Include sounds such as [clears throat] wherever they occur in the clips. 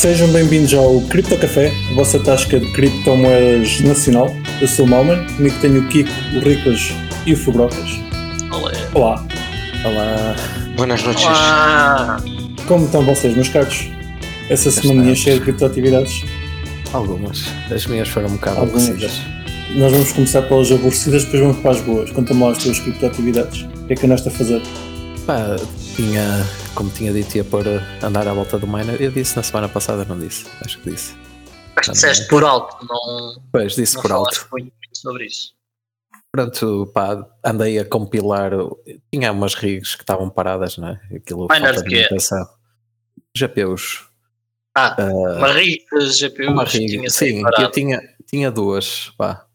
Sejam bem-vindos ao Cripto Café, a vossa tasca de criptomoedas nacional. Eu sou o Malman, comigo tenho o Kiko, o Riclas e o Fubrocas. Olé. Olá, Olá. Buenas noches. Olá. como estão vocês, meus caros? Essa semaninha cheia de criptoatividades. Algumas. As minhas foram um bocado Algumas. aborrecidas. Nós vamos começar pelas aborrecidas, depois vamos para as boas. Conta-me lá as tuas criptoatividades. O que é que andaste a fazer? Pá, tinha, como tinha dito, ia pôr andar à volta do miner. Eu disse na semana passada, não disse. Acho que disse. Mas disseste por alto, não, Pois, disse não por alto. muito, muito sobre isso. Pronto, pá, andei a compilar. Tinha umas rigs que estavam paradas, não é? Aquilo Miners quê? manutenção. GPUs. Ah, Ah, uma rig de GPUs uma rig, sim, eu tinha, tinha duas, pá,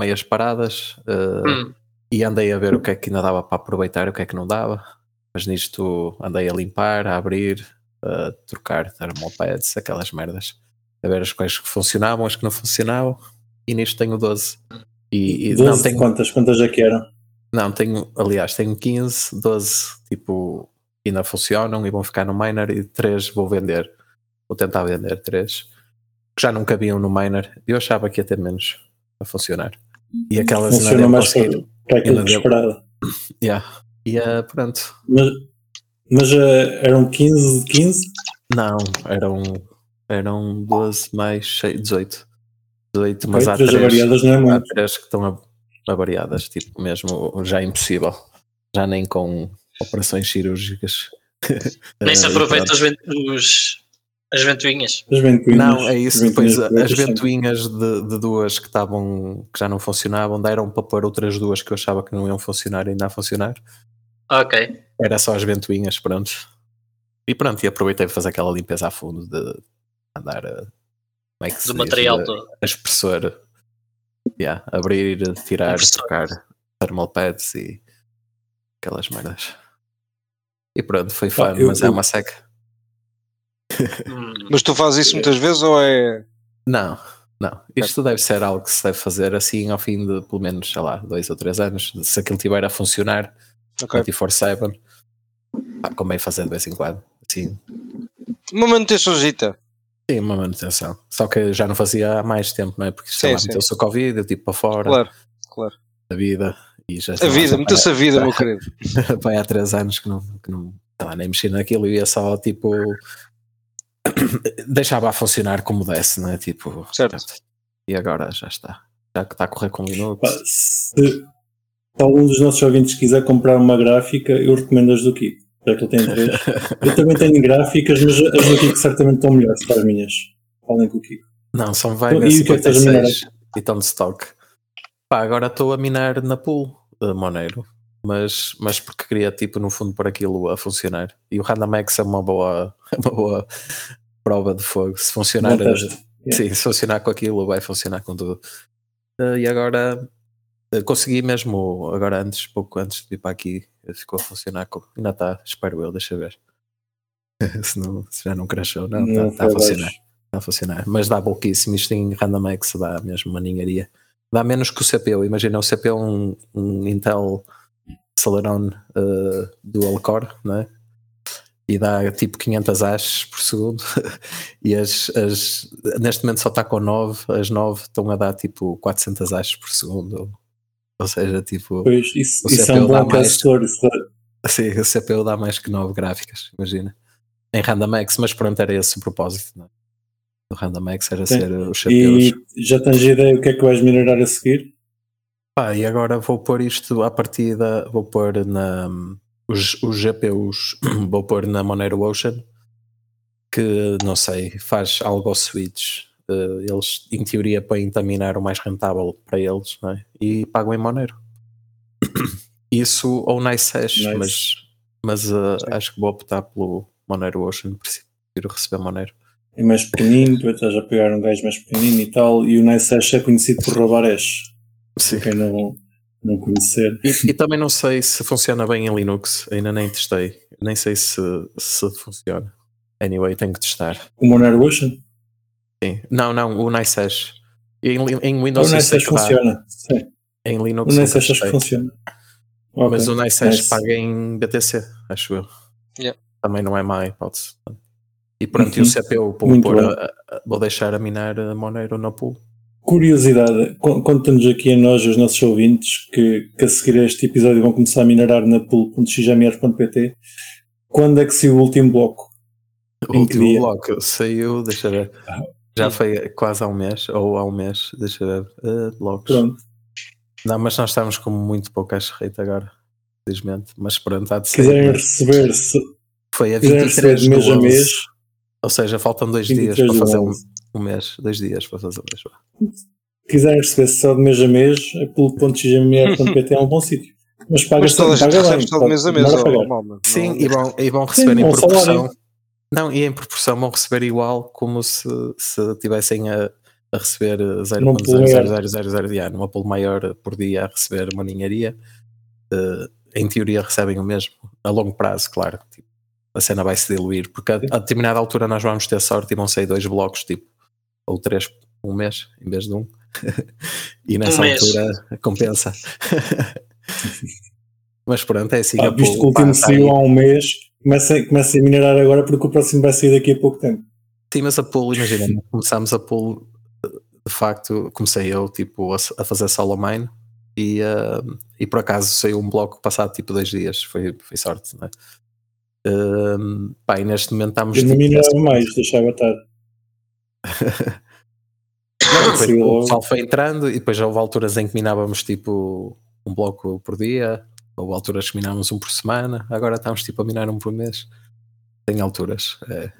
meias paradas. ah, Hum, e andei a ver o que é que ainda dava para aproveitar e o que é que não dava. Mas nisto andei a limpar, a abrir, a trocar thermopads, aquelas merdas. A ver as coisas que funcionavam, as que não funcionavam. E nisto tenho 12. E, e 12 não tenho, quantas? Quantas é que eram? não, tenho, aliás, tenho 15, 12 tipo ainda funcionam e vão ficar no miner e 3 vou vender. Vou tentar vender 3 que já não cabiam no miner. Eu achava que ia ter menos a funcionar. E aquelas ainda Funciona mais para, conseguir. para aquilo que esperava. Yeah. E ah, pronto. Mas, mas eh, eram 15 de 15? Não, eram, eram 12 mais 6, 18. 18, mas Ok, há três 3, variadas não é há três que estão a- avariadas, tipo, mesmo já impossível. Já nem com operações cirúrgicas. [laughs] nem se Eh, aproveita os, os- as ventoinhas. As ventoinhas. Não, é isso. Depois de as ventoinhas de, de duas que estavam que já não funcionavam, deram para pôr outras duas que eu achava que não iam funcionar e ainda a funcionar. Ok. Era só as ventoinhas, pronto. E pronto, e aproveitei para fazer aquela limpeza a fundo de andar a. Como é que se Do diz? material todo. a expressor. Yeah, abrir, tirar, trocar thermal pads e aquelas merdas. E pronto, foi Ah, fun, eu- mas é eu- uma seca. Hum, Mas tu fazes isso muitas vezes ou é. Não, não. Isto deve ser algo que se deve fazer assim ao fim de pelo menos, sei lá, dois ou três anos. Se aquilo estiver a funcionar Ok. 24-7, pá, convém fazer de vez em quando. Assim, Uma manutençãozita. Sim, uma manutenção. Só que já não fazia há mais tempo, não é? Porque sei Sim, lá, sim. meteu-se o Covid, eu tipo para fora Claro, claro. da vida. E já A vida, meteu-se a vida, meu [laughs] querido. Vai há três anos que não, que não lá, nem mexi naquilo e ia só tipo. [coughs] deixava a funcionar como desse, não é? Tipo, Certo. pronto. E agora já está. Já que está a correr com Linux. Se, se algum dos nossos ouvintes quiser comprar uma gráfica, eu recomendo as do Kiko. Já que ele tem três. [laughs] Eu também tenho gráficas, mas as do Kiko certamente estão melhores para as minhas. Falem com o Kiko. Não, são E Vega o que é que estás a minar 56 e estão de stock. Pá, agora estou a minar na pool de Monero, mas, mas porque queria, tipo, no fundo, pôr aquilo a funcionar. E o RandomX é uma boa, [laughs] uma boa prova de fogo. Se funcionar, Bom teste. Yeah. sim, se funcionar com aquilo, vai funcionar com tudo. Eh, e agora eh, consegui mesmo, agora antes, pouco antes de vir para aqui, eh, ficou a funcionar. Com, ainda está, espero eu, deixa ver. [laughs] se, não, se já não crashou, não, está está a funcionar. Está a funcionar. Mas dá pouquíssimo. Isto em RandomX dá mesmo uma ninharia. Dá menos que o CPU. Imagina, o CPU é um, um Intel Celeron uh, Dual Core, não é? E dá tipo 500 hashes por segundo. [laughs] e as, as, neste momento só está com 9. As 9 estão a dar tipo 400 hashes por segundo. Ou seja, tipo, Pois, isso, O isso é um bom caçador. Isso Sim, o CPU dá mais que 9 gráficas, imagina. Em RandomX, mas pronto, era esse o propósito. Não é? Do RandomX era Sim. ser os CPUs. E já tens ideia o que é que vais minerar a seguir? Pá, e agora vou pôr isto à partida, vou pôr na os, os GPUs, [clears throat] vou pôr na Monero Ocean, que não sei, faz algo ao switch. Eh, eles em teoria põem-te a minar o mais rentável para eles, é? E pagam em Monero. [coughs] Isso ou Nice Hash, Nice. mas, mas eh, acho que vou optar pelo Monero Ocean, prefiro receber Monero. É mais pequenino, tu estás a pegar um gajo mais pequenino e tal. E o Nice Hash é conhecido por roubar hash. Sim. Quem não, não conhecer. E, e também não sei se funciona bem em Linux, ainda nem testei, nem sei se, se funciona. Anyway, tenho que testar. O Monero Ocean? Sim. Não, não, o Nice Hash. Em, em O Windows eu Nice sei Hash que dá. funciona. Sim. Em O Linux Nice nunca Hash acho que funciona. Ok. Mas o Nice Hash Nice. paga em BTC, acho eu. Yeah. Também não é má hipótese. E pronto, e Uhum. o CPU vou, pôr a- a- vou deixar a minar a Monero no pool. Curiosidade, con- conta-nos aqui a nós, os nossos ouvintes, que, que a seguir a este episódio vão começar a minerar na pool.xmr.pt. Quando é que saiu o último bloco? O último dia? bloco saiu, deixa ver. Já foi quase há um mês, ou há um mês, deixa eu ver. Uh, blocos. Pronto. Não, mas nós estamos com muito pouco hash rate agora, felizmente. Mas pronto, há de Se ser. quiserem receber, se Foi a quiserem receber 23 de do mês a 11. mês, Ou seja, faltam dois dias 23 para do fazer um, 11. um mês. Dois dias para fazer um mês. quiserem receber só de mês a mês, a pool.xmr.pt é um bom sítio. Mas paga Mas toda a gente recebe de mês a mês. Sim, e vão, e vão receber em bom proporção. salário. Não, e em proporção vão receber igual como se, se tivessem a, a receber Num pool maior. 0.00000 de ano, uma pool maior por dia a receber uma ninharia. Eh, em teoria recebem o mesmo, a longo prazo, claro. Tipo, a cena vai se diluir, porque a, a determinada altura nós vamos ter sorte e vão sair dois blocos, tipo, ou três um mês em vez de um. [laughs] e nessa mês. altura compensa. [laughs] Mas pronto, é assim. Ah, a visto que o último saiu há um mês, começa, começa a minerar agora porque o próximo vai sair daqui a pouco tempo. Sim, mas a pool, imagina, [laughs] começámos a pool, de facto, comecei eu tipo, a, fazer solo mine e, ah, e por acaso saiu um bloco passado tipo dois dias, foi, foi sorte, não é? Ahm, pá, e neste momento estamos Eu não tipo, minerava mais, deixava estar. [laughs] Não, depois o pessoal foi entrando e depois já houve alturas em que minávamos tipo um bloco por dia, houve alturas que minávamos um por semana, agora estamos tipo a minar um por mês. Tem alturas. é.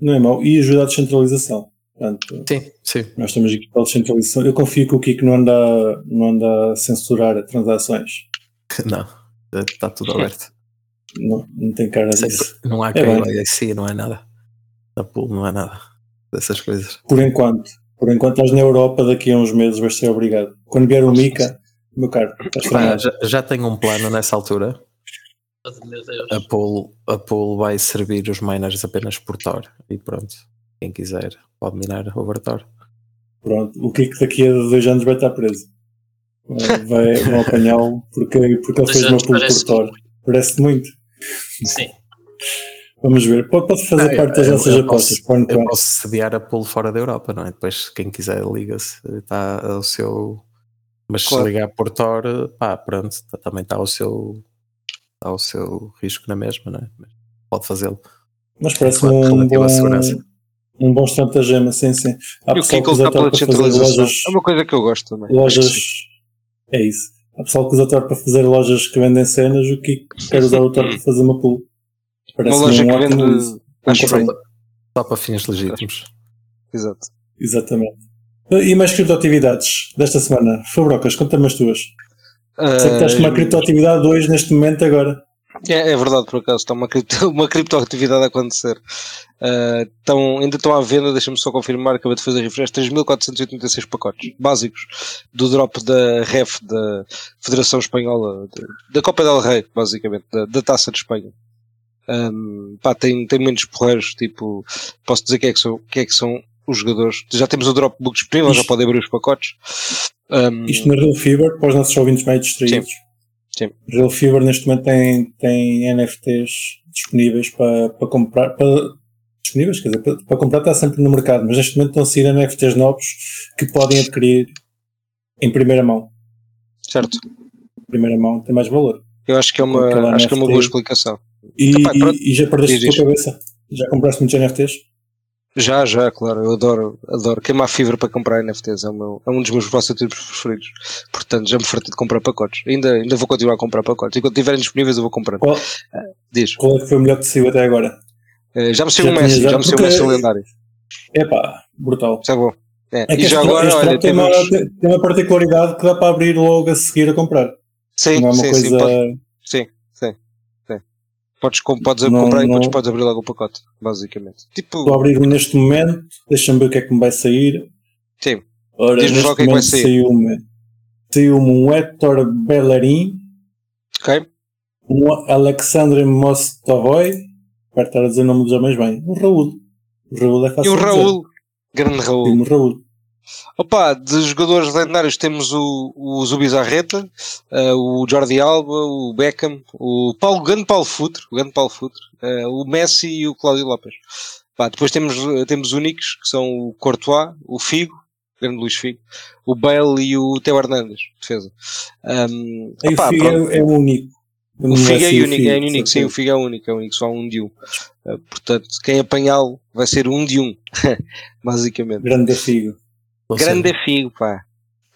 Não é mau. E ajuda a descentralização. Portanto, Sim, sim. nós estamos aqui para a descentralização. Eu confio que o Kiko não anda, não anda a censurar transações. [laughs] Não, está tudo aberto. Não, não tem cara Sempre- disso. não há É. KYC, não é nada. Da pool não é nada dessas coisas. Por enquanto. Por enquanto estás na Europa, daqui a uns meses vais ser obrigado. Quando vier o Mica, meu caro, tramado. já, já tenho um plano nessa altura. Oh, Meu Deus. A pool, a pool vai servir os miners apenas por Tor. E pronto. Quem quiser pode minar over Tor. Pronto, o Kiko daqui a dois anos vai estar preso. Vai, vai- vão apanhá-lo porque, porque ele fez uma pool por Thor. Parece muito. Sim. Vamos ver. Pode, pode fazer Ah, parte das nossas apostas. posso- o que Eu posso sediar a pool fora da Europa, não é? Depois, quem quiser, liga-se. Está ao seu. Mas Claro. se ligar por Tor, pá, pronto, tá- também está ao seu. Está ao seu risco na mesma, não é? Mas Pode fazê-lo. Mas parece um à bom, segurança. um bom estratagema, sim, sim. Há E o pessoal Kiko que usa pela Tor para fazer descentralização. lojas. É uma coisa que eu gosto também. Lojas que é isso. Há pessoal que usa Tor para fazer lojas que vendem cenas, o Kiko quer usar o Tor para fazer uma pool. Parece Uma loja um que vende. bem. Só para fins legítimos. Exato. Exatamente. E mais criptoatividades desta semana? Fabrocas, conta-me as tuas. Sei que estás com uma Ah, criptoatividade hoje, neste momento, agora. É, é verdade, por acaso, está uma, cripto, [laughs] uma criptoatividade a acontecer. Ah, estão, ainda estão à venda, deixa-me só confirmar, acabei de fazer refresh, 3.486 pacotes básicos do drop da REF, da Federação Espanhola, da Copa del Rei, basicamente, da, da Taça de Espanha. Ahm, pá, tem, tem muitos porreiros, tipo, posso dizer quem é que são, quem é que são os jogadores. Já temos o dropbook disponível, já podem abrir os pacotes. Ahm, Isto na Real Fever, para os nossos ouvintes mais distraídos. Sim. Real Fever neste momento tem, tem NFTs disponíveis para, para comprar. Para, disponíveis, quer dizer, para, para comprar está sempre no mercado, mas neste momento estão a sair NFTs novos que podem adquirir em primeira mão. certo. Primeira mão tem mais valor. Eu acho que é uma, Aquela acho que é uma boa explicação. E, e, e já perdeste a tua cabeça? Já compraste muitos NFTs? Já, já, claro, eu adoro, adoro queimar fibra para comprar NFTs, é, meu, é um dos meus passatempos preferidos. Portanto, já me fartei de comprar pacotes. Ainda, ainda vou continuar a comprar pacotes. Enquanto estiverem disponíveis, eu vou comprando. Qual, Diz. qual é que foi o melhor que saiu até agora? Eh, já me saiu um Messi, já- já me saiu um Messi lendário. Epá, brutal. Isso é bom. É. É que e já agora, este olha, tem, uma, temos. tem tem uma particularidade que dá para abrir logo a seguir a comprar. Sim, não é uma sim, coisa. sim, pode- sim, sim, sim. Podes, podes Não- comprar e depois não- podes abrir logo o pacote, basicamente. Tipo, Estou a abrir neste momento, deixa-me ver o que é que me vai sair. sim, Ora, Diz-nos lá o que é que vai sair. saiu-me saiu um Hector Bellerin, ok? um Alexandre Mostovoy, para estar a dizer o nome dos homens bem, um Raul. O Raul é E fácil o de Raul, grande. Raul. Diz-me Raul. Opa, de jogadores lendários temos o, o Zubizarreta, uh, o Jordi Alba, o Beckham, o Paulo, grande Paulo Futre, o grande Paulo Futre, uh, o Messi e o Cláudio Lopes. Pá, depois temos, temos únicos, que são o Courtois, o Figo, o grande Luís Figo, o Bale e o Teo Hernandes, defesa. Um, opa, o Figo pronto. é, é o único. O Figo é o único, é único, sim, o Figo é único, é único, só um de um. Uh, portanto, quem apanhá-lo vai ser um de um, [laughs] basicamente. Grande Figo. Ou Grande Figo, pá.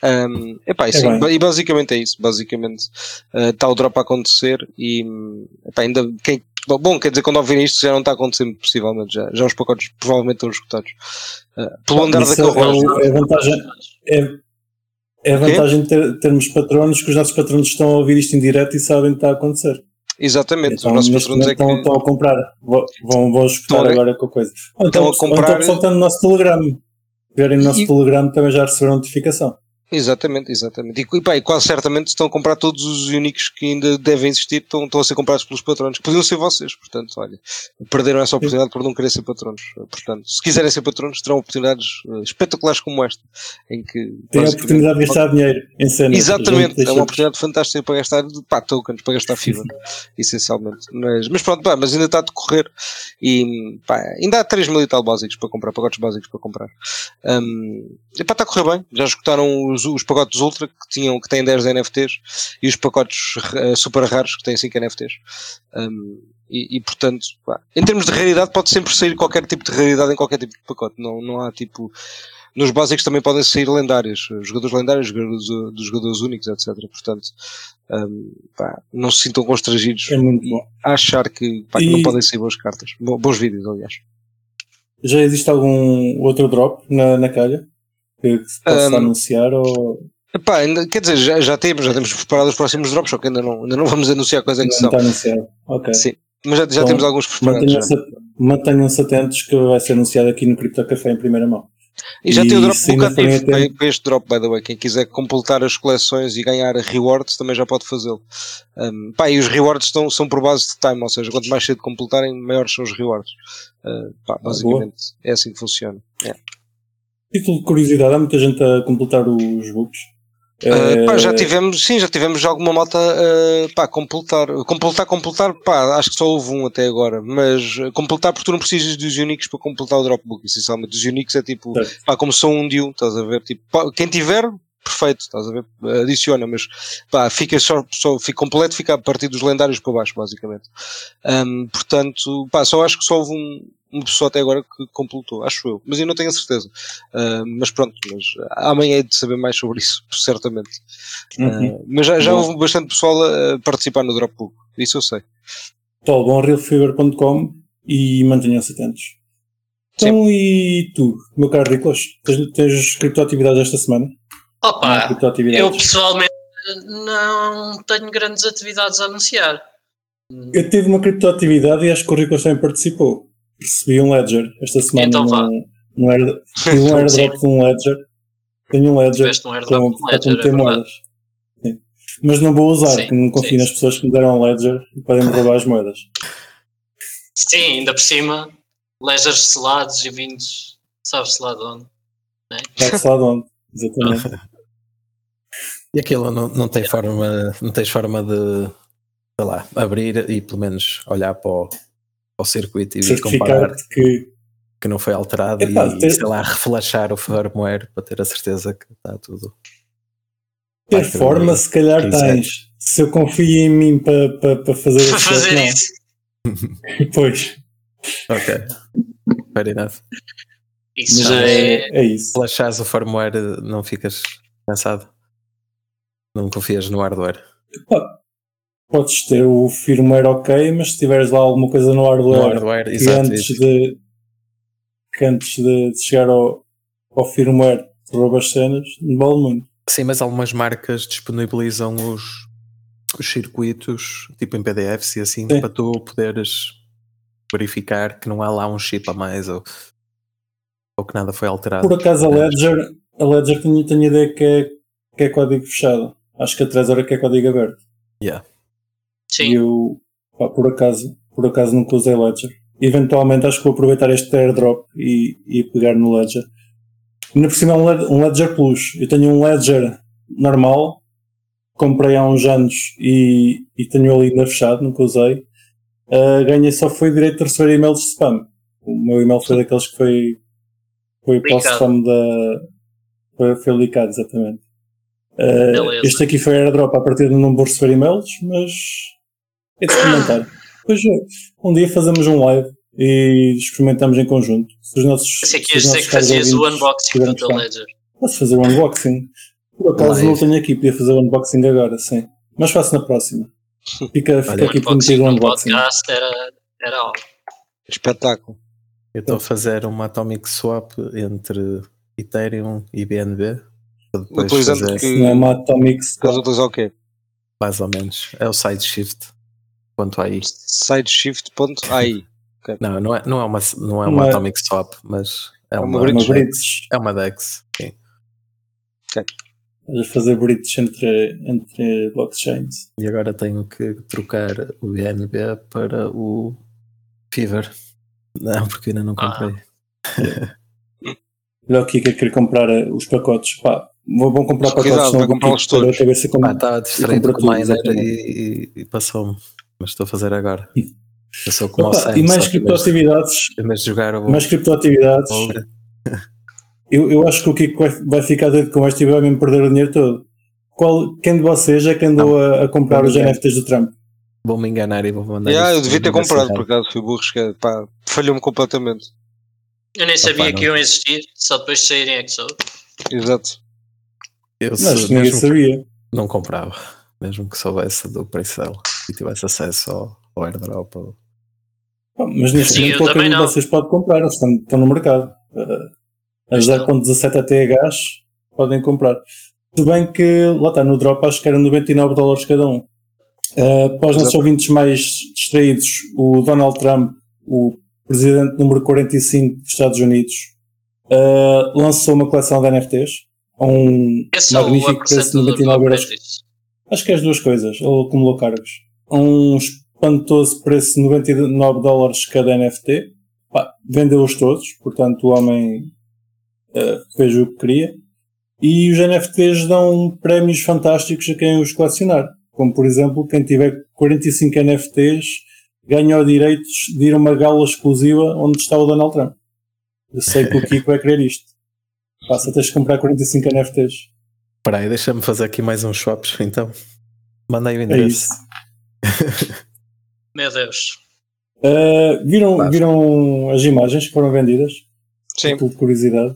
Um, epá, e É sim, bem. e basicamente é isso. Basicamente está o drop a acontecer e epá, ainda quem, bom, quer dizer, quando ouvirem isto já não está acontecendo, possivelmente. Já, já os pacotes provavelmente estão escutados. Uh, pelo andar da Isso é, carruagem. é a vantagem, é, é vantagem ter, termos patronos que os nossos patronos estão a ouvir isto em direto e sabem o que está a acontecer. Exatamente, Então, os nossos patronos é que. estão, estão a comprar. Vão, vão, escutar Estão agora com a coisa. Ou estão então, a comprar- ou então está no nosso Telegram. Verem no nosso E- Telegram também já receberam notificação. Exatamente, exatamente. E, pá, e quase certamente estão a comprar todos os únicos que ainda devem existir, estão, estão a ser comprados pelos patronos, que podiam ser vocês, portanto, olha, perderam essa oportunidade por não querer ser patronos. Portanto, se quiserem ser patronos, terão oportunidades eh, espetaculares como esta, em que Tem a oportunidade de gastar dinheiro em cena. Exatamente, é uma oportunidade fantástica para gastar pá, tokens, para gastar FIBA, essencialmente. Mas, mas pronto, pá, mas ainda está a decorrer e pá, ainda há 3 mil e tal básicos para comprar, pacotes básicos para comprar. Um, e pá, está a correr bem, já escutaram os, os pacotes Ultra que, tinham, que têm 10 NFTs e os pacotes eh, super raros que têm 5 NFTs. Um, e, e, portanto, pá, em termos de raridade, pode sempre sair qualquer tipo de raridade em qualquer tipo de pacote. Não, não há tipo. Nos básicos também podem sair lendários, jogadores lendários, jogadores, eh, dos jogadores únicos, etc. Portanto, um, pá, não se sintam constrangidos É a achar que, pá, que não podem sair boas cartas. Bo- bons vídeos, aliás. Já existe algum outro drop na, na calha? Que se possa Um, anunciar ou Epá, ainda, quer dizer, já, já temos, já temos preparado os próximos drops, só que ainda não, ainda não vamos anunciar quais é que são. está anunciado? Ok. Sim, mas já, já Então, temos alguns preparados. Mantenham-se atentos que vai ser anunciado aqui no Crypto Café em primeira mão. E já E tem o drop educativo para, para este drop, by the way. Quem quiser completar as coleções e ganhar rewards também já pode fazê-lo. Um, pá, e os rewards estão, são por base de time, ou seja, quanto mais cedo completarem, maiores são os rewards. Uh, pá, basicamente é assim que funciona. É. Título de curiosidade, há muita gente a completar os books. Uh, pá, Eh, já tivemos, sim, já tivemos alguma malta uh, pá, completar, completar, completar, pá, acho que só houve um até agora, mas completar porque tu não precisas dos Unix para completar o Dropbook, essencialmente. Os Unix é tipo, Certo. pá, como são um de um, estás a ver? Tipo, pá, quem tiver, perfeito, estás a ver? Adiciona, mas pá, fica só, só fica completo, fica a partir dos lendários para baixo, basicamente. Um, portanto, pá, só acho que só houve um, uma pessoa até agora que completou, acho eu, mas eu não tenho a certeza. Uh, mas pronto, mas amanhã é de saber mais sobre isso, [laughs] certamente. uhum. Uh, mas já, já Bom. houve bastante pessoal a participar no Dropbook, isso eu sei. Vão a realfever.com e mantenham-se atentos. Então, e tu, meu caro Riclas, tens, tens criptoatividades esta semana? Opa, criptoatividades. eu pessoalmente não tenho grandes atividades a anunciar. Eu tive uma criptoatividade e acho que o Riclas também participou. Recebi um Ledger esta semana. Então vá. num air, tive um [laughs] airdrop de um Ledger. Tenho um Ledger um com, com Ledger, é meter verdade. moedas. Sim. Mas não vou usar, Sim, porque não confio sim, nas pessoas que me deram um Ledger e podem me roubar as moedas. Sim, ainda por cima, ledgers selados e vindos, sabe-se lá de onde. Sabe-se lá de onde. [laughs] Exatamente. E aquilo não, não tem forma, não tens forma de sei lá, abrir e pelo menos olhar para o, para o circuito e comparar que. que não foi alterado Epá, e ter- sei lá, reflashar o firmware para ter a certeza que está tudo. Ter forma, se calhar tens. Se eu confio em mim para, para, para fazer Para fazer isso. [laughs] Pois, Ok. Fair enough. Isso mas já é, é. é isso. Flashares o firmware, não ficas cansado? Não confias no hardware? Podes ter o firmware ok, mas se tiveres lá alguma coisa no No hardware, hardware, que exato. antes, de, que antes de, de chegar ao, ao firmware rouba as cenas, não vale muito. Sim, mas algumas marcas disponibilizam os, os circuitos, tipo em PDFs e assim, Sim. para tu poderes verificar que não há lá um chip a mais ou, ou que nada foi alterado. Por acaso a Ledger, a Ledger tenho, tenho a ideia que é, que é código fechado. Acho que a Trezor é que é código aberto. E Sim, eu, pá, por acaso, por acaso nunca usei Ledger. Eventualmente acho que vou aproveitar este airdrop e, e pegar no Ledger. Ainda por cima é um, Led- um Ledger Plus. Eu tenho um Ledger normal, comprei há uns anos e, e tenho ali ainda fechado, nunca usei. Uh, ganhei só foi direito de receber e-mails de spam. O meu e-mail foi daqueles que foi, foi para o spam da. Foi, foi licado, exatamente. Uh, este aqui foi airdrop a partir de não vou receber e-mails, mas é de experimentar. [laughs] Depois um dia fazemos um live e experimentamos em conjunto. Se os nossos, Pensei que se nossos que fazias o unboxing do gostado. Ledger. Posso fazer o unboxing. Por acaso Live. não o tenho aqui, podia fazer o unboxing agora, sim. Mas faço na próxima. Fica, [laughs] fica Olha, aqui prometido o unboxing. podcast era, era algo. Espetáculo. Eu estou a fazer uma Atomic Swap entre Ethereum e BNB. Utilizando fazer, que- Não é uma Atomic Estás a utilizar o quê? mais ou menos. É o side shift. Quanto aí. Sideshift.ai. Não, não é, não é uma, não é Não uma é- Atomic Swap, mas é É uma, uma uma DEX. bridge. É uma DEX. Sim. A fazer bridge entre, entre blockchains. E agora tenho que trocar o BNB para o Fever. Não, porque ainda não Ah. comprei. Olha o Kika querer comprar os pacotes. Pá, vou, vou comprar pacotes vai vou Kiko perder todos. a cabeça com... Ah, está distraído compra com o exatamente. e, e- e passou-me. Mas estou a fazer agora. Eu sou como Opa, o Sam, e mais que criptoatividades, jogar o mais criptoatividades, eu, eu acho que o Kiko vai, ficar doido com esta e vai mesmo perder o dinheiro todo. Qual, quem de vocês é que andou a, a comprar não os. NFTs do Trump? vou me enganar e vou mandar. Yeah, eu devia ter comprado, por acaso fui burro, pá, falhou-me completamente. Eu nem sabia não. que iam existir, só depois de saírem é que soube. Exato. Eu Mas se, ninguém sabia. não comprava, mesmo que soubesse do preço dela e tivesse acesso ao, ao airdrop. ou- Mas neste Sim, momento qualquer um de vocês pode comprar, eles estão, estão no mercado. Uh, a Estão. 0.17 ATHs podem comprar. Tudo bem que lá está, no drop acho que era 99 dólares cada um. Uh, para os nossos ouvintes mais distraídos, o Donald Trump, o presidente número 45 dos Estados Unidos, uh, lançou uma coleção de NFTs a um É magnífico preço de apresentador 99 do euros. Acho que é as duas coisas. Ele acumulou cargos. A um espantoso preço de 99 dólares cada NFT. Vendeu-os todos, portanto o homem eh, fez o que queria. E os NFTs dão prémios fantásticos a quem os colecionar. Como por exemplo, quem tiver 45 NFTs ganha o direito de ir a uma gala exclusiva onde está o Donald Trump. Eu sei que o Kiko vai querer isto. Passa, tens de comprar 45 NFTs. Espera aí, deixa-me fazer aqui mais uns swaps então. Mandei o É endereço. isso. [laughs] Meu Deus. Uh, viram, viram as imagens que foram vendidas? Sim. Por curiosidade.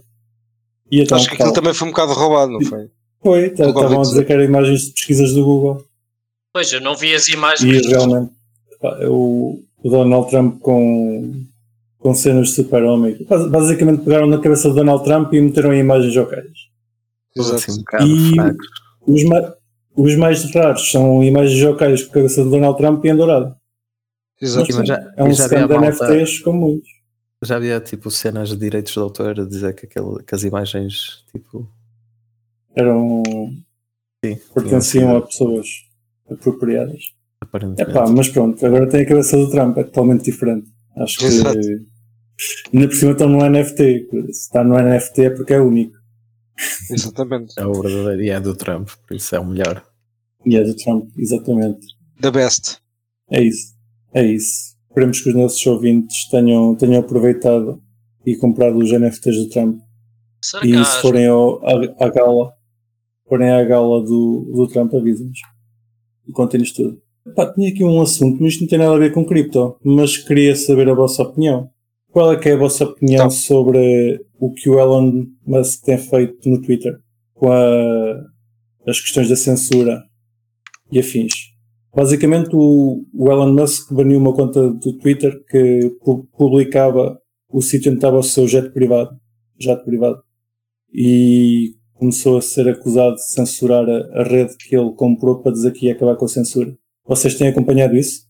E então, Acho que aquilo também foi um bocado roubado, não foi? foi, tá- estavam a dizer que eram imagens de pesquisas do Google. Pois, eu não vi as E imagens. realmente, pá, é o, o Donald Trump com, com cenas de super-homem. Bas- Basicamente pegaram na cabeça do Donald Trump e meteram em imagens jocais. Assim, Exato. um E-. Os, ma- os mais raros são imagens jocais com a cabeça do Donald Trump e em dourado. Exato. Sim, mas já- é um stand de NFTs como muitos. Já havia tipo cenas de direitos de autor a dizer que, aquele, que as imagens tipo. Eram, Sim, pertenciam a pessoas apropriadas. É aparentemente. pá, mas pronto, agora tem a cabeça do Trump, é totalmente diferente. Acho que Exato. Ainda por cima estão no NFT. Se está no NFT é porque é único. Exatamente. É o verdadeiro e é do Trump, por isso é o melhor. E é do Trump, exatamente. The best. É isso. É isso. Esperemos que os nossos ouvintes tenham, tenham aproveitado e comprado os NFTs do Trump. E se forem ao, à, à gala, forem à gala do, do Trump, avisem-nos. E contem-nos tudo. Pá, tinha aqui um assunto, mas isto não tem nada a ver com cripto, mas queria saber a vossa opinião. Qual é que é a vossa opinião Então. sobre o que o Elon Musk tem feito no Twitter com a- as questões da censura e afins? Basicamente, o, o Elon Musk baniu uma conta do Twitter que pu- publicava o sítio onde estava o seu jet privado, jato privado, e começou a ser acusado de censurar a, a rede que ele comprou para dizer que ia acabar com a censura. Vocês têm acompanhado isso?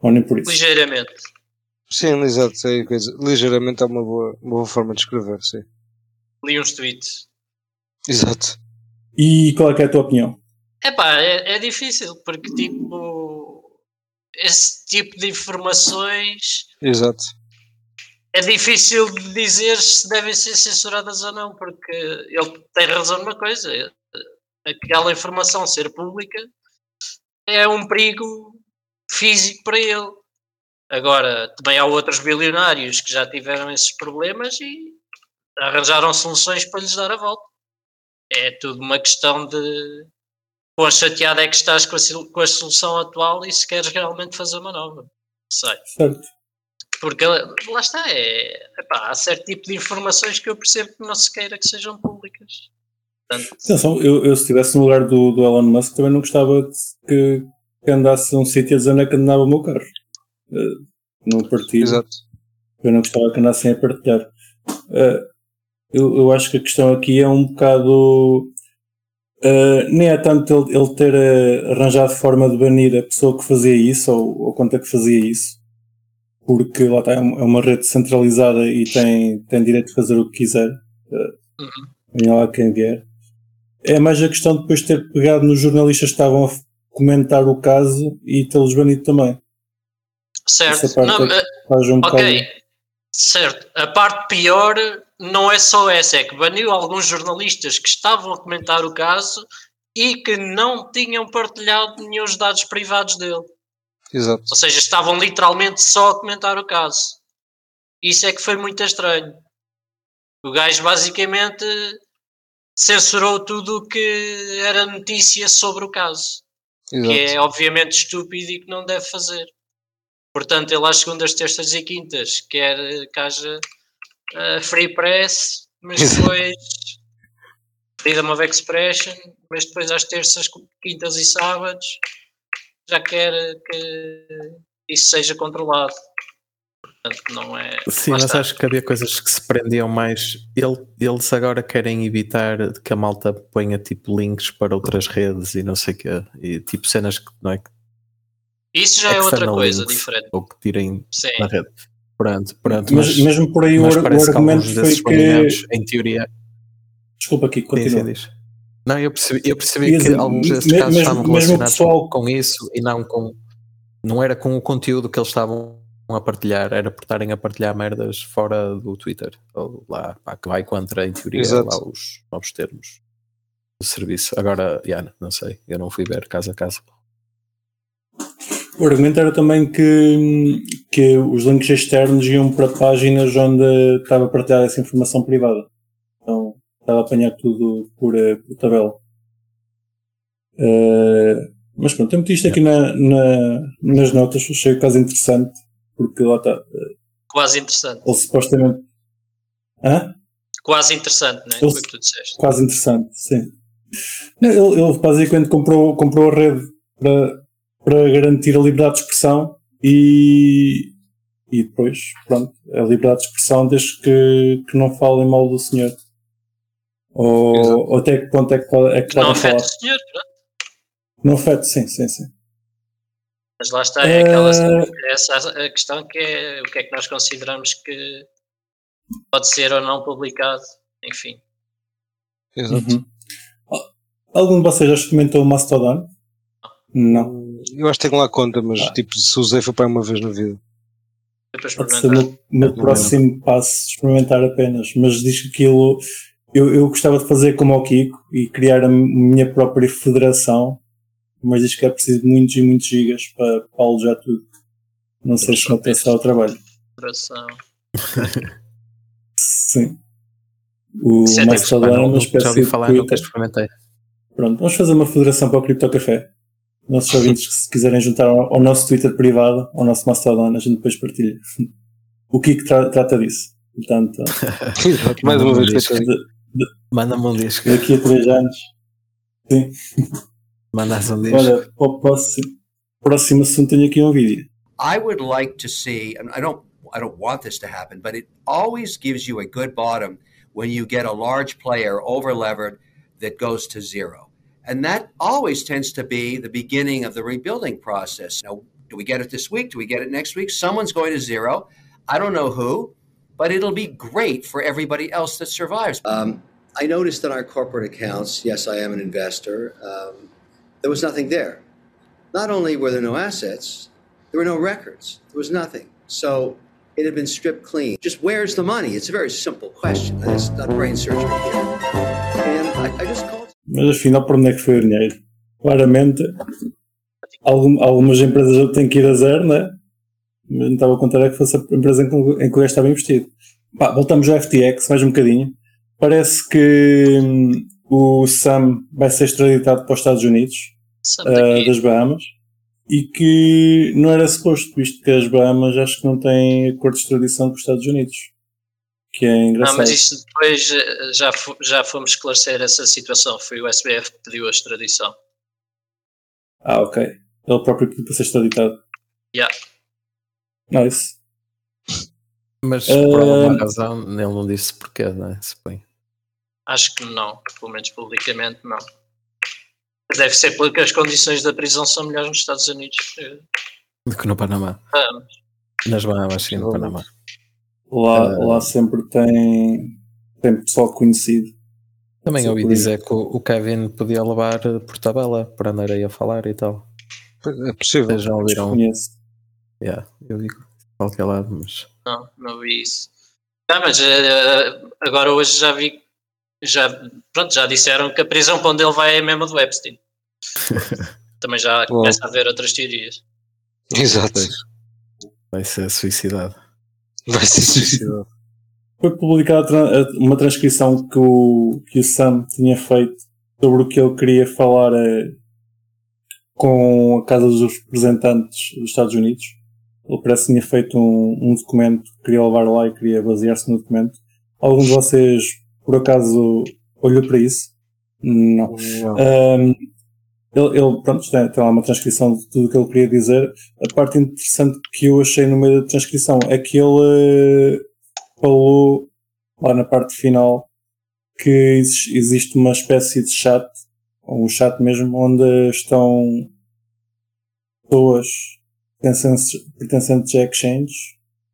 Ou nem por isso? Ligeiramente. Sim, exato. É coisa. Ligeiramente é uma boa, uma boa forma de escrever, sim. Li uns tweets. Exato. E qual é, que é a tua opinião? Epá, é, é difícil, porque tipo. Esse tipo de informações Exato. é difícil de dizer se devem ser censuradas ou não, porque ele tem razão numa coisa: aquela informação ser pública é um perigo físico para ele. Agora, também há outros bilionários que já tiveram esses problemas e arranjaram soluções para lhes dar a volta. É tudo uma questão de quão chateado é que estás com a, com a solução atual e se queres realmente fazer uma nova. Sei. Certo. Porque lá está, é, epá, há certo tipo de informações que eu percebo que não se queira que sejam públicas. Portanto, Atenção, eu, eu se estivesse no lugar do, do Elon Musk também não gostava que, que andasse um sítio a dizer onde é que andava o meu carro. Uh, no partido. Exato. Eu não gostava que andassem a partilhar. Uh, eu, eu acho que a questão aqui é um bocado. Uh, nem é tanto ele, ele ter uh, arranjado forma de banir a pessoa que fazia isso ou, ou quanto é que fazia isso, porque lá está, é é uma rede centralizada e tem, tem direito de fazer o que quiser. Uh, Uhum. venha lá quem vier. É mais a questão de depois ter pegado nos jornalistas que estavam a comentar o caso e tê-los banido também. Certo. Não, é eh, um bocado. ok, certo. A parte pior não é só essa, é que baniu alguns jornalistas que estavam a comentar o caso e que não tinham partilhado nenhum dos dados privados dele. Exato. Ou seja, estavam literalmente só a comentar o caso. Isso é que foi muito estranho. O gajo basicamente censurou tudo o que era notícia sobre o caso. Que Exato. é obviamente estúpido e que não deve fazer. Portanto, ele às segundas, terças e quintas quer que haja eh, free press, mas depois freedom of expression, mas depois às terças, quintas e sábados já quer que isso seja controlado. Portanto, não é. Sim, mas acho que havia coisas que se prendiam mais. Ele- eles agora querem evitar que a malta ponha tipo links para outras redes e não sei o quê. E tipo cenas que não é que Isso já é outra coisa diferente. ou que tirem Sim. na rede. Pronto, pronto. Mas, Mas, mesmo por aí o, ar- o parece que argumento alguns foi desses que. em teoria. Desculpa aqui, continua. sim. Não, eu percebi, eu percebi que dizer, alguns desses me- casos mesmo- estavam relacionados pessoal- com isso e não com. Não era com o conteúdo que eles estavam a partilhar, era por estarem a partilhar merdas fora do Twitter, ou lá, pá, que vai contra, em teoria, Exato. lá os novos termos do serviço. Agora, yeah, não sei, eu não fui ver caso a caso. O argumento era também que, que os links externos iam para páginas onde estava a partilhar essa informação privada. Então estava a apanhar tudo por, eh, por tabela. Eh, mas pronto, eu meti isto aqui na, na- nas notas, achei caso interessante, porque lá está. Quase interessante. Ele supostamente. Hã? Quase interessante, não é? Ele- Foi o que tu disseste. Quase interessante, sim. Não, Ele, ele basicamente comprou, comprou a rede para, para garantir a liberdade de expressão e, e depois, pronto, a liberdade de expressão desde que, que não falem mal do senhor. Ou, ou até que ponto é que, pode- é que Que não afeta o senhor, pronto. Não afeta, sim, sim, sim. Mas lá está, é aquela Eh, essa a questão que é o que é que nós consideramos que pode ser ou não publicado, enfim. Exato. Uhum. Algum de vocês já experimentou o Mastodon? Não. Eu acho que tenho lá conta, mas Ah. tipo, se usei foi para uma vez na vida. Pode ser no, no próximo passo experimentar apenas, mas diz que aquilo eu, eu gostava de fazer como o Kiko e criar a minha própria federação, mas diz que é preciso muitos e muitos gigas para, para alojar tudo. Não sei se compensa ao trabalho. Coração. [laughs] Sim. O é Mastodon é Pá, não- uma espécie já ouvi de falar, nunca experimentei. Pronto, vamos fazer uma federação para o Cripto Café. Nossos ouvintes que se quiserem juntar ao, ao nosso Twitter privado, ao nosso Mastodon, a gente depois partilha. O Kiko tra- trata disso. Portanto, Exato. [laughs] Mais uma vez Manda-me um disco, daqui a três anos. Sim. mandas um disco. Olha, para o próximo, próximo assunto tenho aqui um vídeo. I would like to see, and I don't, I don't want this to happen, but it always gives you a good bottom when you get a large player over levered that goes to zero. And that always tends to be the beginning of the rebuilding process. Now, do we get it this week? Do we get it next week? Someone's going to zero. I don't know who, but it'll be great for everybody else that survives. Um, I noticed on our corporate accounts, yes, I am an investor, um, there was nothing there. Not only were there no assets, there were no records. There was nothing. So it had been stripped clean. Just where's the money? It's a very simple question. It's not brain surgery here. And I, I just called. Mas afinal, para onde é que foi o dinheiro? Claramente, algum, algumas empresas têm que ir a zero, né? Mas não estava a contar é que fosse a empresa em que, em que o gajo estava investido. Pá, voltamos ao FTX mais um bocadinho. Parece que hum, o Sam vai ser extraditado para os Estados Unidos, daqui? das Bahamas, e que não era suposto, visto que as Bahamas acho que não têm acordo de extradição com os Estados Unidos. Que é Não, engraçado. mas isso depois eh, já, já fomos esclarecer essa situação. Foi o SBF que pediu a extradição. Ah, ok. Ele próprio pediu para ser extraditado. Yeah. Nice. Mas Eh, por alguma razão ele não disse porquê, não é? Suponho. Acho que não, pelo menos publicamente não. Mas Deve ser porque as condições da prisão são melhores nos Estados Unidos. Do que no Panamá. ah, Nas Bahamas, sim, no Panamá. Lá, Ah. lá sempre tem, tem pessoal conhecido. Também ouvi dizer que o, o Kevin podia levar eh, por tabela para andar aí a falar e tal. É possível. Vocês já ouviram? Conheço. Yeah, eu digo de qualquer lado, mas não, não vi isso. Ah, mas eh, agora hoje já vi, já, pronto, já disseram que a prisão para onde ele vai é mesmo do Epstein. [laughs] Também já começa a haver outras teorias. Exato. vai ser suicidado. Vai. Foi publicada uma transcrição que o, que o Sam tinha feito sobre o que ele queria falar eh, com a Casa dos Representantes dos Estados Unidos. Ele parece que tinha feito um, um documento que queria levar lá e queria basear-se no documento. Algum de vocês, por acaso, olhou para isso? Não. Não. Um, ele, ele, pronto, tem, tem lá uma transcrição de tudo o que ele queria dizer. A parte interessante que eu achei no meio da transcrição é que ele eh, falou lá na parte final que exis- existe uma espécie de chat, ou um chat mesmo, onde estão pessoas pertencentes, pertencentes a Exchange,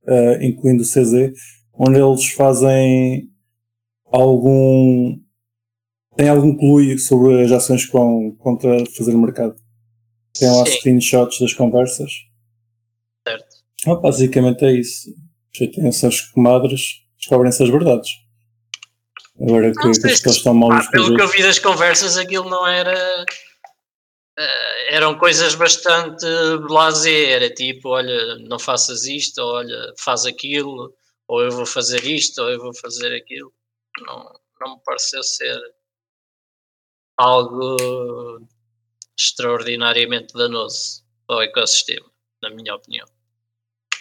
eh, incluindo o CZ, onde eles fazem algum tem algum clue sobre as ações vão contra fazer o mercado. Tem lá Sim. screenshots das conversas. Certo. Ah, basicamente é isso. Já tem essas comadres, descobrem-se as verdades. Agora que, que pessoas estão mal nos pelo que eu vi das conversas, aquilo não era. eh, eram coisas bastante blasé. Era tipo: olha, não faças isto, ou olha, faz aquilo, ou eu vou fazer isto, ou eu vou fazer aquilo. Não, não me pareceu ser algo extraordinariamente danoso para o ecossistema, na minha opinião.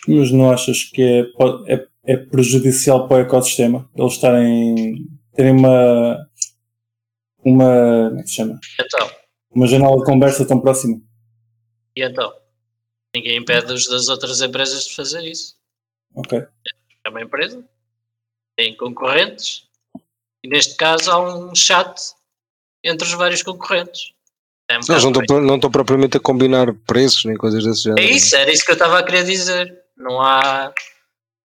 Mas não achas que é, é, é prejudicial para o ecossistema? Eles estarem terem uma uma como é que se chama? Então, Uma janela de conversa tão próxima. e então? Ninguém impede os das outras empresas de fazer isso. Ok. é uma empresa, tem concorrentes, e neste caso há um chat entre os vários concorrentes. É, um Eles não estão, estão propriamente a combinar preços nem coisas desse género. aí. é isso, era isso que eu estava a querer dizer. Não há,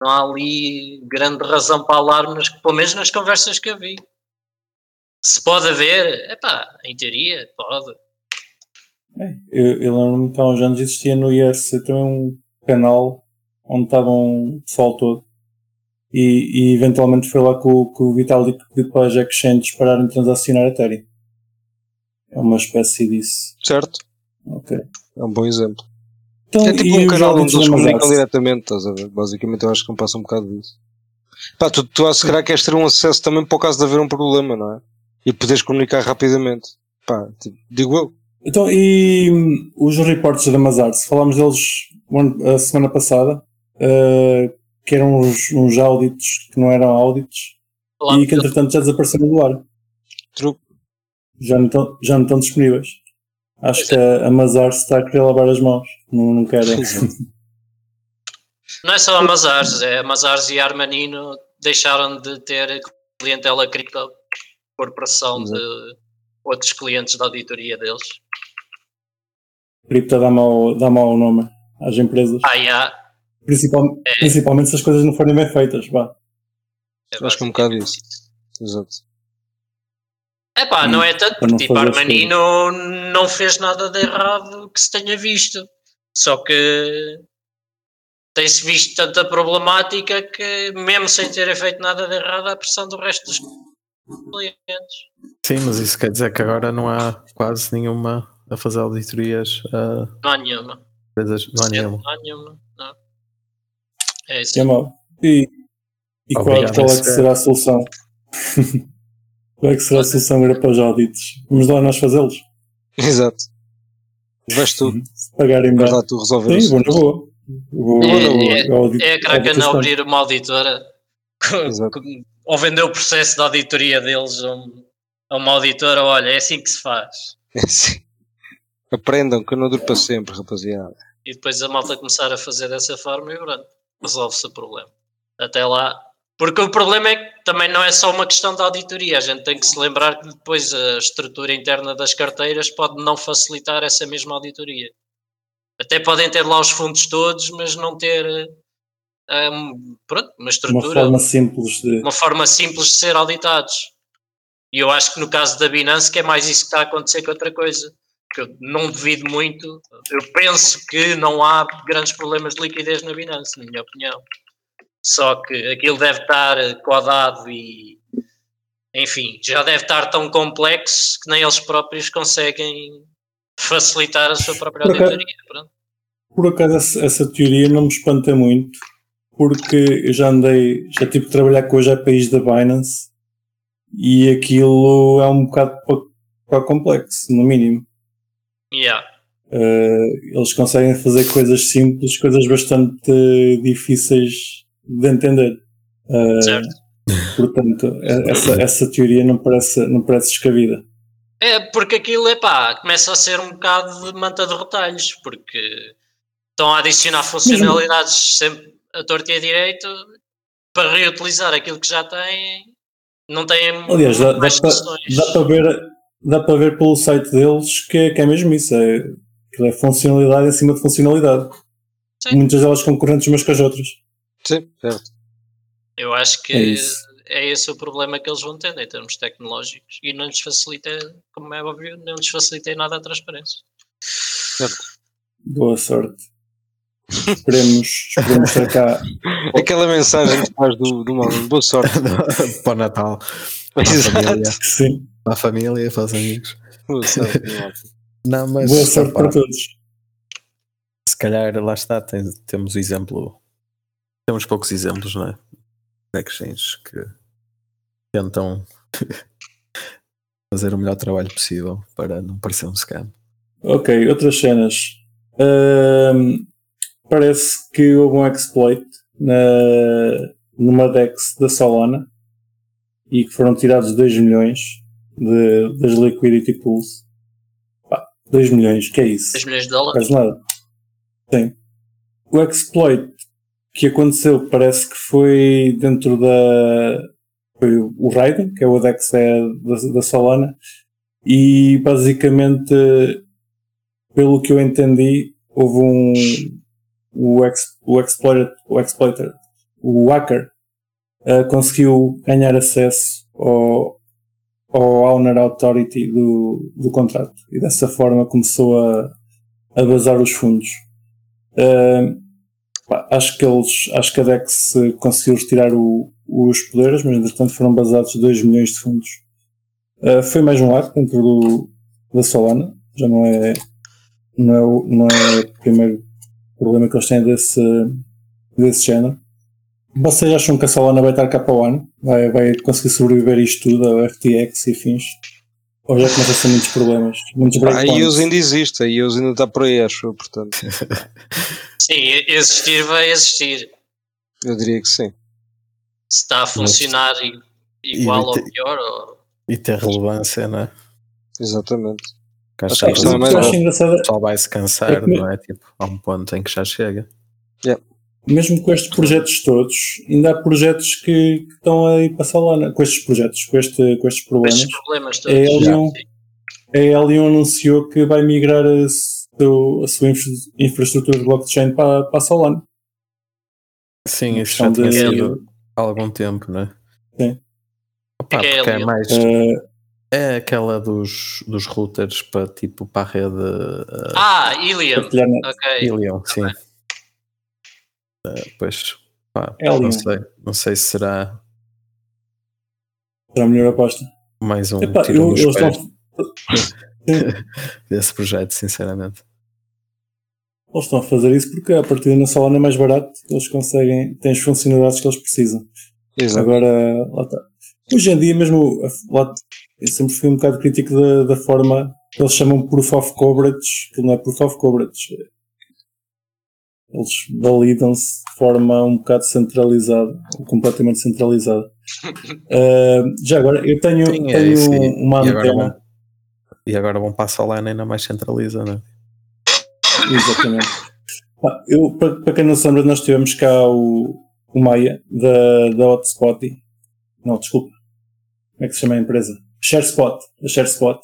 não há ali grande razão para alarme, nas, pelo menos nas conversas que eu vi. Se pode haver, epá, em teoria, pode. É, eu, eu lembro-me que há uns anos existia no IRC também um canal onde estavam o pessoal todo e, e eventualmente foi lá que o, que o Vitalik pediu para as exchanges pararem de transacionar Ethereum. É uma espécie disso. Certo? Ok. É um bom exemplo. Então, é tipo um canal onde eles comunicam diretamente, estás a ver? Basicamente eu acho que não passa um bocado disso. Pá, tu, tu se calhar queres ter um acesso também para o caso de haver um problema, não é? E poderes comunicar rapidamente. Pá, tipo, digo eu. Então, e hum, os reportes da Mazars? Falámos deles a semana passada, eh, que eram uns, uns que não eram audits Falámos e que entretanto já desapareceram do ar. True. Já não estão, já não estão disponíveis. Acho que a, a Mazar se está a querer lavar as mãos. Não, não quero. [laughs] Não é só a Mazars, é a Mazars e a Armanino deixaram de ter clientela cripto por pressão de outros clientes da auditoria deles. Cripto dá mau, dá mau nome às empresas. Ah, yeah, Principal, Principalmente se as coisas não forem bem feitas. Vá. Acho que é um bocado isso. Exato. É pá, não é tanto, não porque tipo, fazer as Armanino não fez nada de errado que se tenha visto. Só que tem-se visto tanta problemática que, mesmo sem terem feito nada de errado, a pressão do resto dos clientes. Sim, mas isso quer dizer que agora não há quase nenhuma a fazer auditorias a Não há nenhuma. empresas. Não há nenhuma. Não há nenhuma. Não. É isso. É mau. E, e qual, qual é que será a solução? [laughs] qual é que será a solução agora para os auditos? Vamos lá nós fazê-los. Exato. Vais tu, Se pagarem vais bem. lá tu resolver Sim, isso. vou na boa. Vou, É, audit- É a não abrir uma auditora Exato. [laughs] ou vender o processo de auditoria deles a, um- a uma auditora. Olha, é assim que se faz. É assim. Aprendam que eu não duro para sempre, rapaziada. E depois a malta começar a fazer dessa forma e pronto, resolve-se o problema. Até lá. Porque o problema é que também não é só uma questão de auditoria, a gente tem que se lembrar que depois a estrutura interna das carteiras pode não facilitar essa mesma auditoria. Até podem ter lá os fundos todos, mas não ter eh, um, pronto, uma Uma estrutura, forma simples de. uma forma simples de ser auditados. E eu acho que no caso da Binance que é mais isso que está a acontecer que outra coisa. Que eu não devido muito. Eu penso que não há grandes problemas de liquidez na Binance, na minha opinião. Só que aquilo deve estar codado e enfim, já deve estar tão complexo que nem eles próprios conseguem facilitar a sua própria Por acaso- auditoria. Pronto. Por acaso, essa, essa teoria não me espanta muito, porque eu já andei, já tive que trabalhar com os APIs da Binance e aquilo é um bocado pa- para complexo, no mínimo. Yeah. Eh, eles conseguem fazer coisas simples, coisas bastante difíceis de entender. Eh, Certo. portanto, eh, essa, essa teoria não parece, não parece descabida. É, porque aquilo, é pá, começa a ser um bocado de manta de retalhos, porque estão a adicionar funcionalidades sempre a torto e a direito para reutilizar aquilo que já têm, não têm Aliás, dá, dá dá para ver, dá para ver pelo site deles que é, que é mesmo isso. É, que é funcionalidade em cima de funcionalidade. Sim. Muitas delas concorrentes umas com as outras. Sim, certo. Eu acho que É é esse o problema que eles vão ter em termos tecnológicos e não lhes facilita, como é óbvio, não lhes facilita em nada a transparência. Boa sorte. Esperemos, esperemos estar cá. [laughs] Aquela mensagem que faz do, do mal. Boa sorte. [laughs] para o Natal. Para a família, Sim. para a família e para os amigos. Boa sorte. [laughs] Não, mas Boa sorte para todos. se calhar lá está, tem- temos exemplo. Temos poucos exemplos, não é? De exchanges que tentam [laughs] fazer o melhor trabalho possível para não parecer um scam. Ok, outras cenas. Ahm, parece que houve um exploit na, numa DEX da Solana e que foram tirados 2 milhões de- das liquidity pools. Pá, 2 milhões, que é isso? 2 milhões de dólares. Quase nada. Sim. O exploit que aconteceu parece que foi dentro da. Foi o Raiden, que é o DEX da, da, Solana, e basicamente, pelo que eu entendi, houve um. O, ex, o exploiter, o exploiter, o hacker, eh, conseguiu ganhar acesso ao, ao owner authority do, do contrato e dessa forma começou a, a vazar os fundos. Uh, pá, acho que eles, acho que a Dex eh, conseguiu retirar o- os poderes, mas entretanto foram basados 2 milhões de fundos. Uh, foi mais um ato dentro do, da Solana, já não é, não é, o, não é o primeiro problema que eles têm desse, desse género. Vocês acham que a Solana vai estar cá para o ano? Vai, vai conseguir sobreviver a isto tudo, a FTX e fins? Ou já começa a ser muitos problemas? Muitos A breakpoints? IOS ainda existe, a IOS ainda está por aí, acho eu, portanto. [laughs] Sim, existir vai existir. Eu diria que sim. Se está a funcionar i- igual ou pior, ou... E ter relevância, não é? Exatamente. Que acho que a questão é mais- eu acho engraçado pessoal vai se cansar, É que- não é? Tipo, há um ponto em que já chega. mesmo com estes projetos todos, ainda há projetos que, que estão aí para a Solana, com estes projetos, com, este, com estes com problemas. estes problemas todos. É, Helion, a Helion anunciou que vai migrar a, seu- a sua infra- infraestrutura de blockchain para, para a Solana. Sim, isso já tinha de- sido há algum tempo, não é? Sim. Opa, O que é é porque é mais. Eh, É aquela dos, dos routers para tipo para a rede uh, Ah, Ilium. partilhar net. Ok. Helium, sim. Uh, pois, pá, não sei. Não sei se será Será a melhor aposta. mais um Epá, eu, pés estão, desse projeto, sinceramente. Eles estão a fazer isso porque a partida na Solana é mais barato, eles conseguem, têm as funcionalidades que eles precisam. Exato. Agora, lá está. Hoje em dia, mesmo, lá, eu sempre fui um bocado crítico da, da forma que eles chamam Proof of Coverage, que não é Proof of Coverage. Eles validam-se de forma um bocado centralizada, ou completamente centralizada. [laughs] Ah, já agora, eu tenho, Sim, é tenho isso, e- uma e agora antena. vão- E agora vão para a Solana ainda mais centraliza, não é? Exatamente. Eu, para, quem não se lembra, nós tivemos cá o, o Maia da, da Hotspot. Não, desculpa. Como é que se chama a empresa? ShareSpot. A ShareSpot.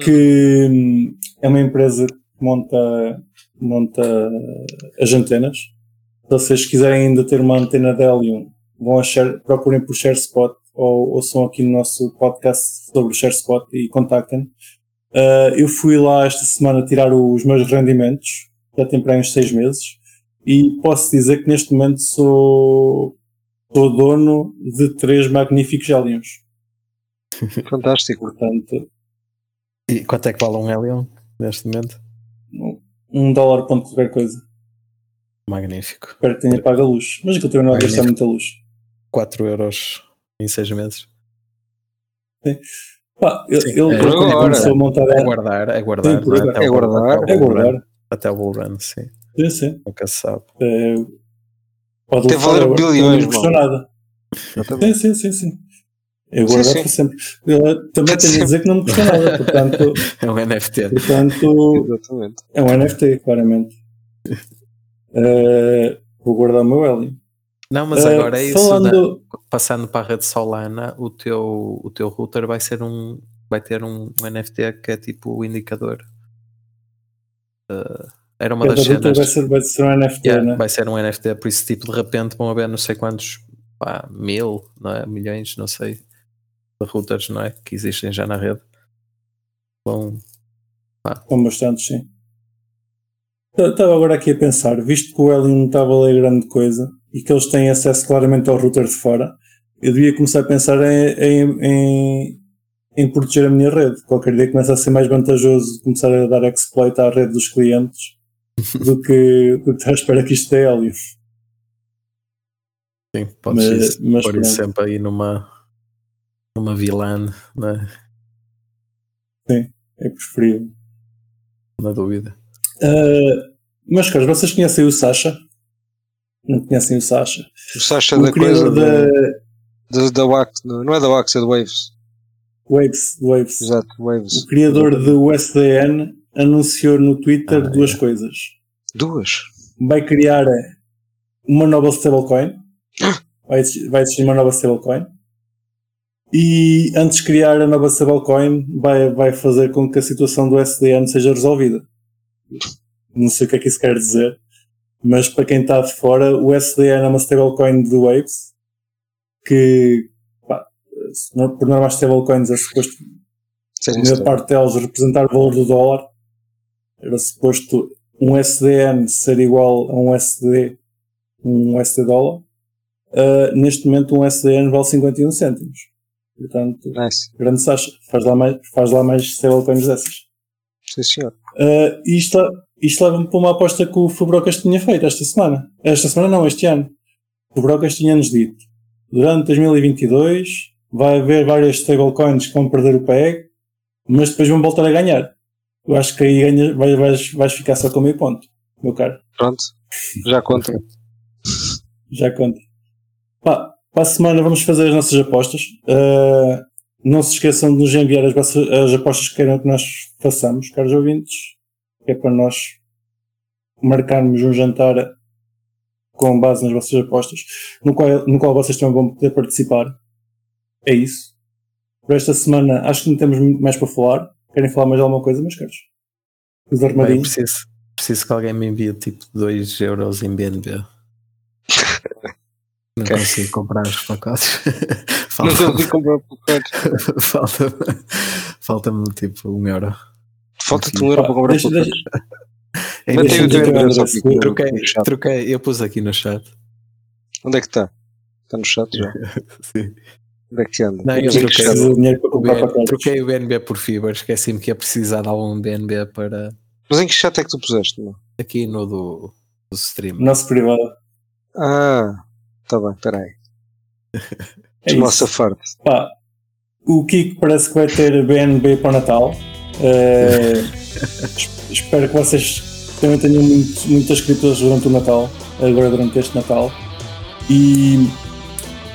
Que é uma empresa que monta, monta as antenas. Se vocês quiserem ainda ter uma antena de Helium, vão a Share, procurem por ShareSpot ou ouçam aqui no nosso podcast sobre o ShareSpot e contactem. Uh, eu fui lá esta semana tirar os meus rendimentos, já tem para uns seis meses, e posso dizer que neste momento sou, sou dono de três magníficos Helions. [laughs] Fantástico. Portanto, E quanto é que vale um Helion neste momento? um dólar ponto qualquer coisa. Magnífico. Espero que tenha pago a luz. Mas aquilo também não vai gastar muita luz. 4 euros em 6 meses. Pá, eu- Sim, ele é quando agora. começou a montar a... guardar, é guardar. Sim, agora. Até É guardar. até É. Até o bull run, sim. Sim, sim. Nunca se sabe. É, pode levar valer agora, bilhões, Não custou mano. nada. Sim, sim, sim, sim. Eu sim. para sempre. Eu também tenho a dizer que não me custou [laughs] nada. Portanto, É um NFT. portanto Exatamente. É um NFT, claramente. [laughs] Eh, vou guardar o meu Helium. Não, mas Eh, agora é isso. falando, né? Passando para a rede Solana, o teu, o teu router vai ser um. Vai ter um, um NFT que é tipo o indicador. Eh, era uma cada das cenas. vai ser, vai ser um NFT, Yeah, né? Vai ser um NFT, por isso, tipo, de repente vão haver não sei quantos, pá, mil, não é? milhões, não sei, de routers, não é? Que existem já na rede. Vão, Com bastantes, sim. Estava agora aqui a pensar, visto que o Helium não está a valer grande coisa e que eles têm acesso claramente ao router de fora, eu devia começar a pensar em, em, em, em proteger a minha rede. Qualquer dia começa a ser mais vantajoso começar a dar exploit à rede dos clientes do que, do que estar à espera que isto dê Helium. sim, podes Mas- mas pôr isso sempre aí numa, numa VLAN, não é? É preferível. Na dúvida. Uh, meus caros, vocês conhecem o Sasha? Não conhecem o Sasha? O Sasha o da coisa da da, da, Wax, não é da Wax, é do Waves. Waves, Waves. Exato, Waves. O criador do USDN anunciou no Twitter Ah, duas é. coisas. Duas. Vai criar uma nova stablecoin. Vai existir, vai existir uma nova stablecoin. E antes de criar a nova stablecoin, vai, vai fazer com que a situação do USDN seja resolvida. Não sei o que é que isso quer dizer, mas para quem está de fora, o USDN é uma stablecoin de Waves que, pá, por norma, as stablecoins é suposto a maior parte delas representar o valor do dólar. Era suposto um SDN ser igual a um SD, um SD dólar. Uh, neste momento um SDN vale 51 cêntimos. Portanto, Nice. grande Sasha, faz lá mais, faz lá mais stablecoins dessas. Sim, senhor. Uh, isto isto leva-me para uma aposta que o Fubrocas tinha feito esta semana. Esta semana não, este ano. O Fubrocas tinha-nos dito, durante 2022 vai haver várias stablecoins que vão perder o PEG, mas depois vão voltar a ganhar. Eu acho que aí ganha, vai- vais, vais ficar só com meio ponto, meu caro. Pronto. Já conta. [laughs] Já conta. Pá, para a semana vamos fazer as nossas apostas. Uh, não se esqueçam de nos enviar as, vossas- as apostas que queiram que nós façamos, caros ouvintes, que é para nós marcarmos um jantar com base nas vossas apostas, no qual, no qual vocês também vão poder participar. É isso. Por esta semana acho que não temos muito mais para falar. Querem falar mais alguma coisa, meus caros? Os Bem, armadinhos. preciso, preciso que alguém me envie tipo 2 euros em BNB. [laughs] Não Ok. consigo comprar os pacotes. [laughs] Não Falta- consegui comprar pacotes. [laughs] Falta-me falta tipo um euro. Falta-te um euro para comprar deixa- pacotes. É Mantém o teu Troquei, no chat. troquei, eu pus aqui no chat. Onde é que está? Está no chat já. [laughs] Sim. Onde é que anda? Não, eu troquei. de dinheiro para O comprar BN troquei o BNB por Fiber, esqueci-me que ia precisar de algum BNB para Mas em que chat é que tu puseste? Não? aqui no do, do stream. Nosso privado. Ah, está bem, espera aí. [laughs] É Nossa farta. Pá, o Kiko parece que vai ter BNB para o Natal. [laughs] Es- espero que vocês também tenham muito- muitas criptos durante o Natal, agora durante este Natal. E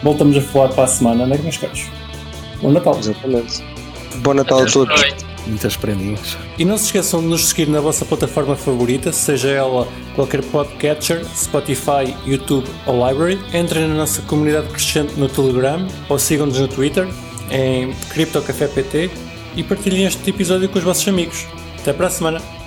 voltamos a falar para a semana, não é que meus caros? Bom Natal. Exatamente. Bom Natal a todos. Muitas prendinhas. E não se esqueçam de nos seguir na vossa plataforma favorita, seja ela qualquer podcatcher, Spotify, YouTube ou Library. Entrem na nossa comunidade crescente no Telegram ou sigam-nos no Twitter em CryptoCafé PT e partilhem este episódio com os vossos amigos. Até para a semana!